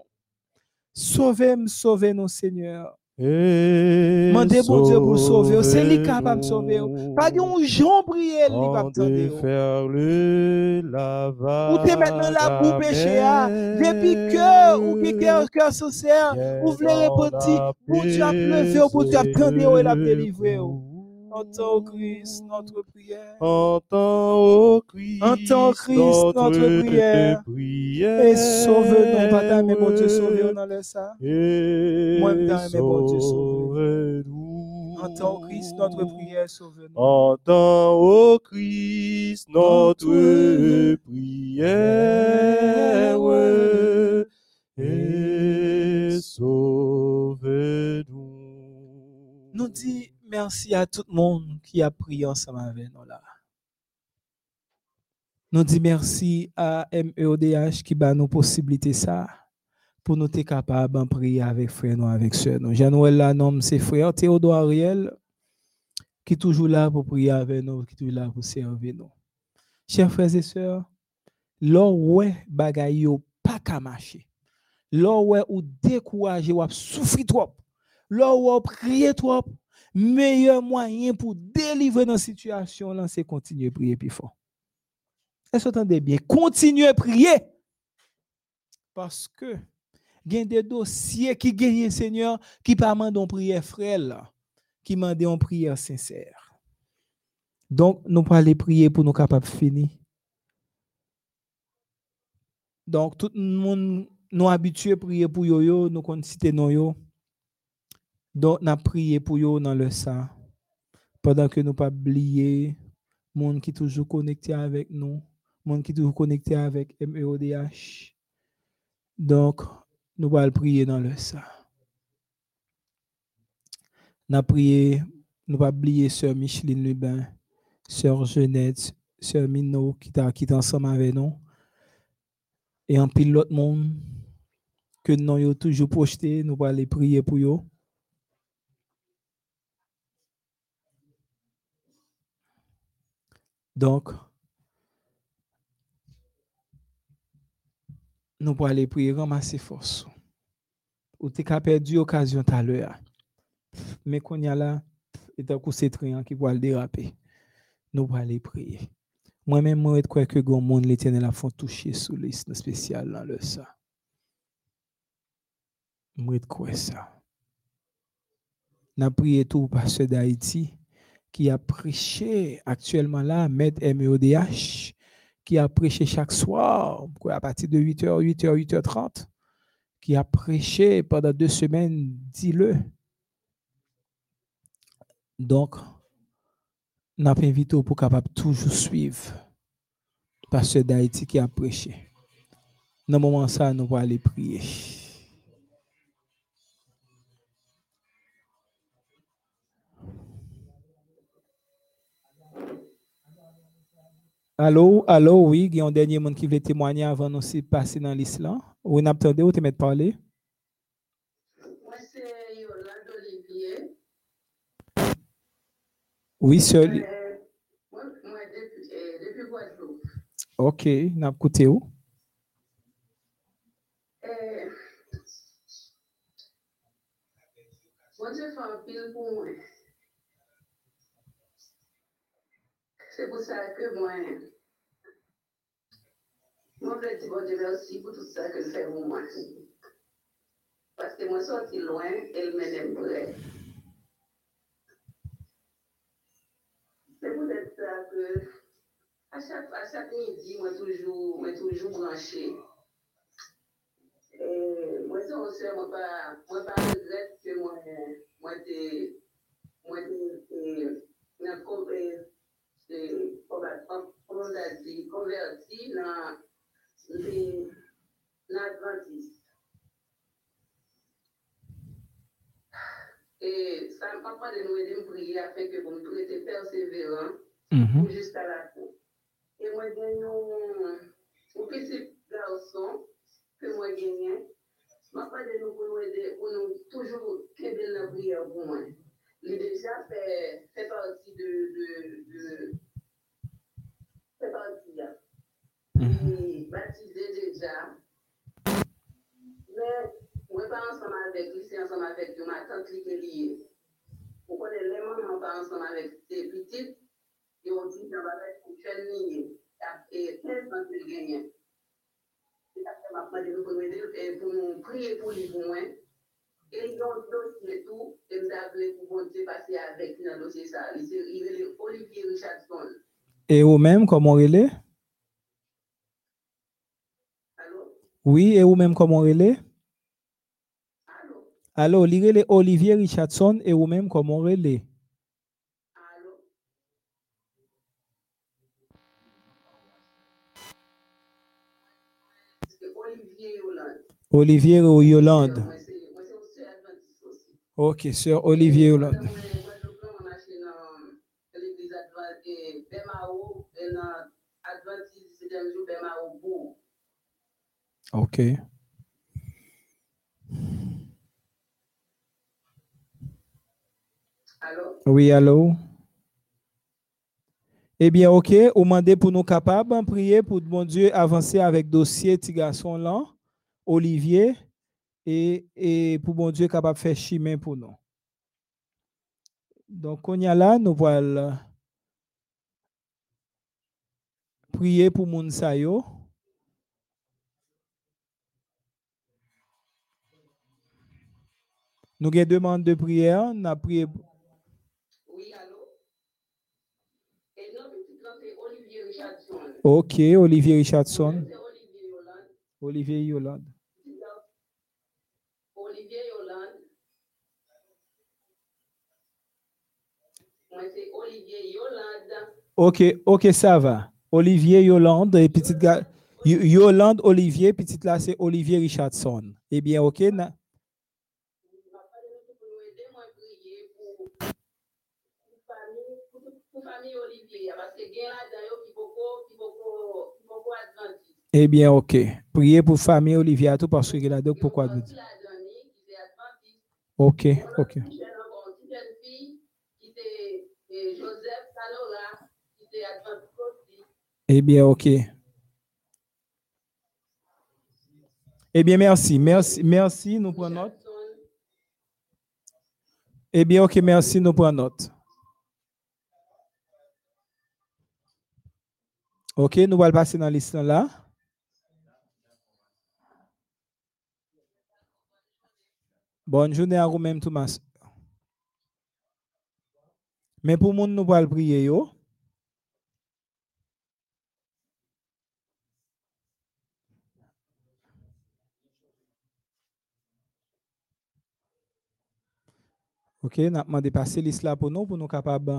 Sauvez-moi, sauvez-nous, Seigneur. Mandez bon Dieu pour sauver. C'est lui capable de sauver. Pas de Jean prier, lui déferle la vague Ou t'es maintenant là pour pécher. Depuis que, ou qui cœur, cœur sincère, ou voulez répondre, bon Dieu a levé, bon Dieu a tendu et l'a délivré. Entends, ô Christ, notre prière. Entends, ô Christ, Entends, Christ, notre prière. Et sauve-nous, Papa, mais bon Dieu, sauve-nous dans le. Et Moi, mais bon Dieu, sauve-nous. Entends, Christ, notre prière, sauve-nous. Entends, ô Christ, notre Notre prière. Et sauve-nous. Nous dit merci à tout le monde qui a prié ensemble avec nous là. Nous dit merci à MEODH qui bat nous possibilité ça pour nous être capables de prier avec frère nous, avec sœur nous. Jean-Noël là, nom c'est frère Théodore Ariel qui est toujours là pour prier avec nous, qui est toujours là pour servir nous. Chers frères et sœurs, ouais bagay pas qu'à marcher. Ouais ou découragé ou souffrir trop. Là où prier trop, meilleur moyen pour délivrer dans la situation c'est continuer à prier plus fort. Est-ce que vous entendez bien? Continuez à prier. Parce que il y a des dossiers qui gagnent, Seigneur, qui pas mandent en prière qui mandent en prière sincère. Donc, nous pas aller prier pour nous capables de finir. Donc, tout le monde nous habitués à prier pour yo, nous citer non yo. Donc, nous prié pour eux dans le sang. Pendant que nous pas oublier, monde qui toujours connecté avec nous, monde qui toujours connecté avec MEODH. Donc, nous allons prier dans le sang. Nous prié, nous pas oublier sœur Micheline Lubin, sœur Jeannette, sœur Mino qui t'a qui est ensemble avec nous. Et en pile l'autre monde que nous avons toujours projeté, nous allons prier pour eux. Donc, nous pour aller prier, ramasser force. Ou t'es qu'à perdu occasion tout à l'heure. Mais qu'on y a là, et d'un coup c'est rien qui va le déraper. Nous pour aller prier. Moi-même, moi, je crois que le monde, l'éternel, a fait toucher sous liste spéciale dans le ça. Moi, je crois ça. N'a prié tout parce d'Haïti. Qui a prêché actuellement là, Maître MEODH, qui a prêché chaque soir, à partir de 8h, 8h, 8h30, qui a prêché pendant deux semaines, dis-le. Donc, n'a pas invité pour capable toujours suivre Pasteur d'Haïti qui a prêché. Dans le moment ça, nous allons aller prier. Allô, allô, oui, il y a un dernier monde qui veut témoigner avant nous de passer dans l'islam. Oui, nous attendez, ou te mettre parler? Moi, c'est Yolande Olivier. Oui, seul. Euh, moi, moi, depuis, euh, Guadeloupe. OK, nous écouté où? Euh, Bon Dieu fait un pile pour moi. C'est pour ça que moi, moi, je dis bon Dieu merci pour tout ça que fait pour moi. Parce que moi, sorti loin, elle m'aime près. C'est peut-être ça que, à chaque, à chaque midi, moi, toujours, moi, toujours branché. Et moi, son sè, mwen pa, mwen pa regret ke mwen, mwen te, mwen te, e, nan konve, e, konverti, konverti nan, de, nan Adventiste. E, sa m pa pa de nou ede m priye afin ke pou m tou ete perseveran Mhm. ou jusqu'à la fin. Et moi, j'ai un petit garçon que moi gagné. Je pas de nous nous aider, pour nous toujours qu'aider la prière pour moi. Il déjà fait, fait partie de, de, de fait partie. Il est baptisé déjà. Mais, moi pas ensemble avec lui, c'est ensemble avec lui, ma tante qui est liée. Vous connaissez les mamans pas ensemble avec ses petites. Et on dit dans la lettre pour chaîne ligne. Et 15 ans qu'il gagne. C'est ça que aider, et pour nous prier pour lui pour moi. Et ils ont dossier tout, et nous avons pour bon Dieu passer avec lui dans le dossier ça. Il est- il est Olivier Richardson. Et comment? Allô? Oui, et ou même, comment relais? Allô? Alors, li relais Olivier Richardson et ou même, comment? Allô? C'est Olivier Yolande. Olivier ou Yolande. Moi, c'est moi, c'est aussi adventiste aussi. Ok, sœur Olivier beau. Ok. Alors, Oui, allô? Eh bien, ok, ou mandé pour nous capables de prier pour mon Dieu avancer avec dossier petit garçon là, Olivier, et, et pour mon Dieu capable de faire chemin pour nous. Donc, on y a là, nous voilà prier pour moun sa yo. Nous avons demande de prière, nous avons prié. oui, allô? Et non, Olivier Richardson. Ok, Olivier Richardson, C'est Olivier Yolande. Olivier Yolande. Petit grand, Olivier Yolande. Moi, c'est Ok, ok, ça va. Olivier Yolande et petite gars. Yo- Yolande Olivier, petite là, c'est Olivier Richardson. Eh bien, ok. na-. Eh bien, ok. Priez pour famille Olivier à tout parce que là, donc pourquoi Yo, vous aussi dites? là-dedans, ni, qui c'est adventiste. Ok, On a ok. une jeune encore, une jeune fille, qui c'est eh, Joseph Salora, qui c'est adventiste aussi. Eh bien, ok. Eh bien, merci, merci, merci, nous prenons note. Eh bien, ok, merci, nous prenons note. Ok, nous allons passer dans liste là. Bonne journée à vous-même, Thomas. Men pou moun nou pal priye yo, ok, napman depase lis la pou nou pou nou kapab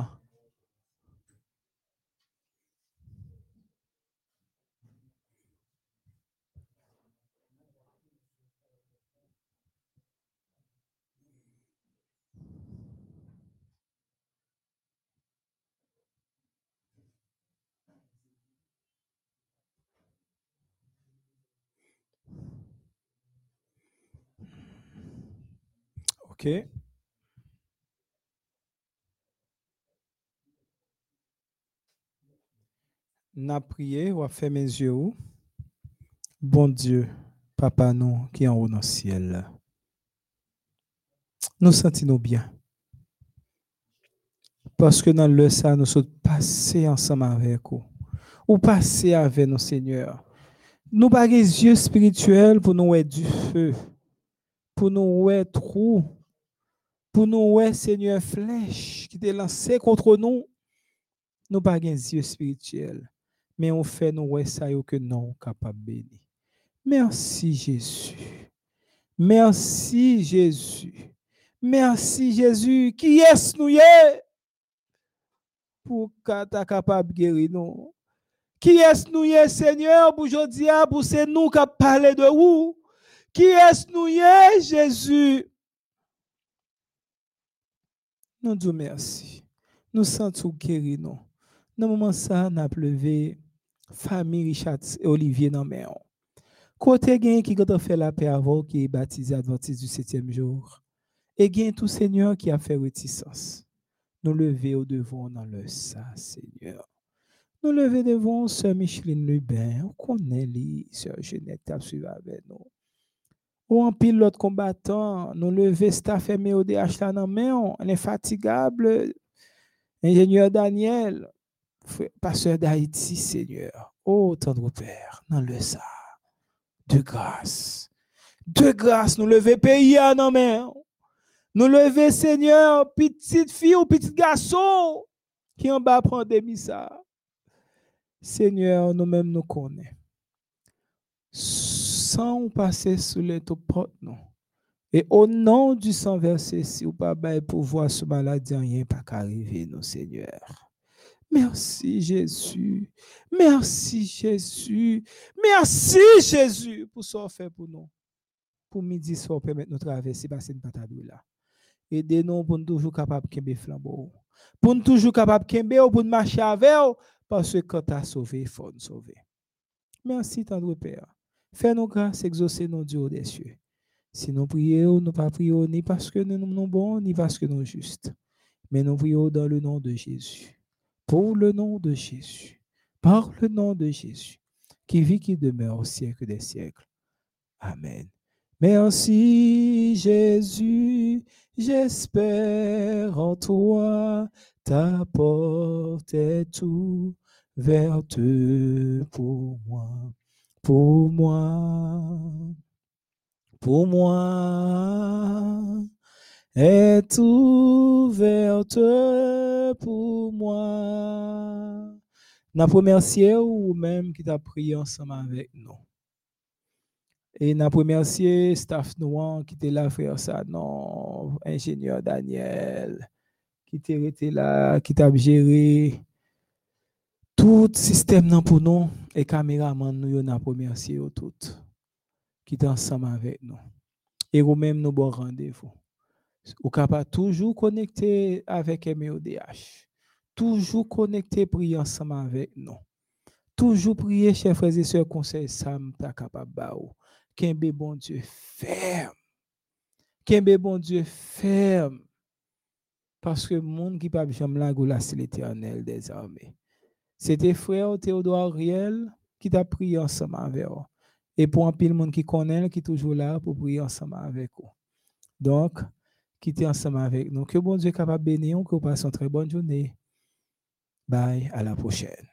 Ok. N'a prié, ou a fait mes yeux. Bon Dieu, Papa nous qui en haut dans le ciel. Nous sentons bien. Parce que dans le ça, nous sommes passés ensemble avec vous. Ou passés avec nous, Seigneur. Nous pas des yeux spirituels pour nous voir du feu. Pour nous voir trou. Pour nous voir, Seigneur, flèche qui est lancée contre nous. Nous pas des yeux spirituels. Mais on fait nous voir ça que non capable de bénir. Merci Jésus. Merci Jésus. Merci Jésus. Qui est-ce nous est? Pour que capable guérir nous. Qui est-ce nous est, Seigneur, pour aujourd'hui, pour c'est nous qui parler de vous? Qui est-ce nous est, Jésus? Nous disons merci. Nous sentons guéri nous. Dans moment ça, n'a pleuvé famille Richard et Olivier dans mer. Côté gain qui a fait la paix avant qui est baptisé adventiste du septième jour. Et gain tout Seigneur qui a fait réticence. Nous lever au devant dans le ça, Seigneur. Nous lever devant Sœur Micheline Lubin. On connaît les Sœur Genette qui a suivi avec nous. Ou en pile l'autre combattant, nous lever staff MEODH là dans main, on est fatigable. Ingénieur Daniel, pasteur d'Haïti, Seigneur. Oh, tendre Père, dans le ça. De grâce. De grâce, nous lever pays à nos mains. Nous lever, Seigneur, petite fille ou petit garçon qui en bas prend des ça. Seigneur, nous-mêmes nous connaissons. Sans passer sous les top porte, non. Et au nom du sang versé, si ou pas pouvoir sur maladie, rien pas qu'arriver, nous, Seigneur. Merci Jésus. Merci Jésus. Merci Jésus pour ce qu'on fait pour nous. Pour midi soir, permettre nous traverser, passer une patate là. Aidez-nous pour nous toujours capables de flambeau. Pour nous toujours capables de pour nous marcher avec parce que quand tu as sauvé, il faut nous sauver. Merci, tendre Père. Fais-nous grâce, exaucer nos dieux des cieux. Si nous prions, nous pas prions ni parce que nous sommes bons, ni parce que nous sommes justes. Mais nous prions dans le nom de Jésus. Pour le nom de Jésus. Par le nom de Jésus. Qui vit, qui demeure au siècle des siècles. Amen. Merci Jésus, j'espère en toi, ta porte est ouverte pour moi, pour moi, pour moi, est ouverte pour moi. N'a remercié ou même qui t'a prié ensemble avec nous. Et n'a remercié staff noir qui était là frère ça non ingénieur Daniel qui était là qui t'a géré Tout sistem nan pou nou, e kameraman nou yo nan pomersi yo tout, ki tan sama vek nou. E ou menm nou bon randevou. Ou kapa toujou konekte avek MEODH. Toujou konekte pri ansama avek nou. Toujou priye chè freze se konsey sam ta kapab ba ou. Kenbe bon Diyo ferm. Kenbe bon Diyo ferm. Paske moun ki pa bicham la goula se l'Eternel des armè. C'était frère Théodore Ariel qui t'a prié ensemble avec vous. Et pour un pile monde qui connaît, qui est toujours là pour prier ensemble avec vous. Donc, quittez ensemble avec nous. Que bon Dieu capable de bénir, que vous passez une très bonne journée. Bye, à la prochaine.